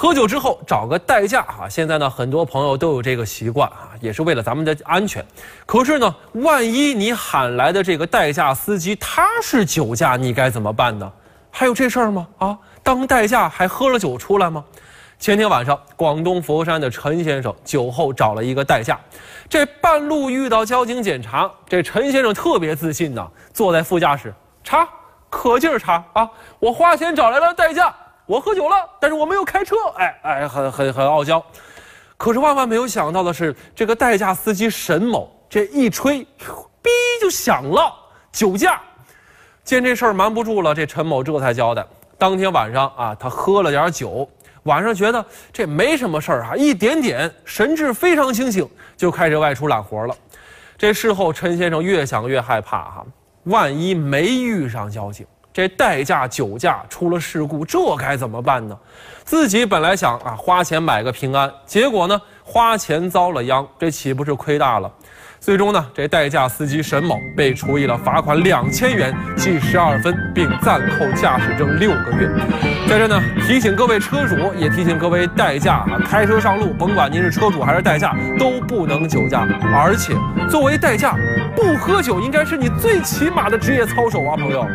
喝酒之后找个代驾啊！现在呢，很多朋友都有这个习惯啊，也是为了咱们的安全。可是呢，万一你喊来的这个代驾司机他是酒驾，你该怎么办呢？还有这事儿吗？啊，当代驾还喝了酒出来吗？前天晚上，广东佛山的陈先生酒后找了一个代驾，这半路遇到交警检查，这陈先生特别自信呐，坐在副驾驶查，可劲儿查啊！我花钱找来了代驾。我喝酒了，但是我没有开车，哎哎，很很很傲娇。可是万万没有想到的是，这个代驾司机沈某这一吹，哔就响了，酒驾。见这事儿瞒不住了，这陈某这才交代：当天晚上啊，他喝了点酒，晚上觉得这没什么事儿啊，一点点，神志非常清醒，就开始外出揽活了。这事后，陈先生越想越害怕哈，万一没遇上交警。这代驾酒驾出了事故，这该怎么办呢？自己本来想啊花钱买个平安，结果呢花钱遭了殃，这岂不是亏大了？最终呢，这代驾司机沈某被处以了罚款两千元、记十二分，并暂扣驾驶证六个月。在这呢，提醒各位车主，也提醒各位代驾啊，开车上路，甭管您是车主还是代驾，都不能酒驾。而且，作为代驾，不喝酒应该是你最起码的职业操守啊，朋友。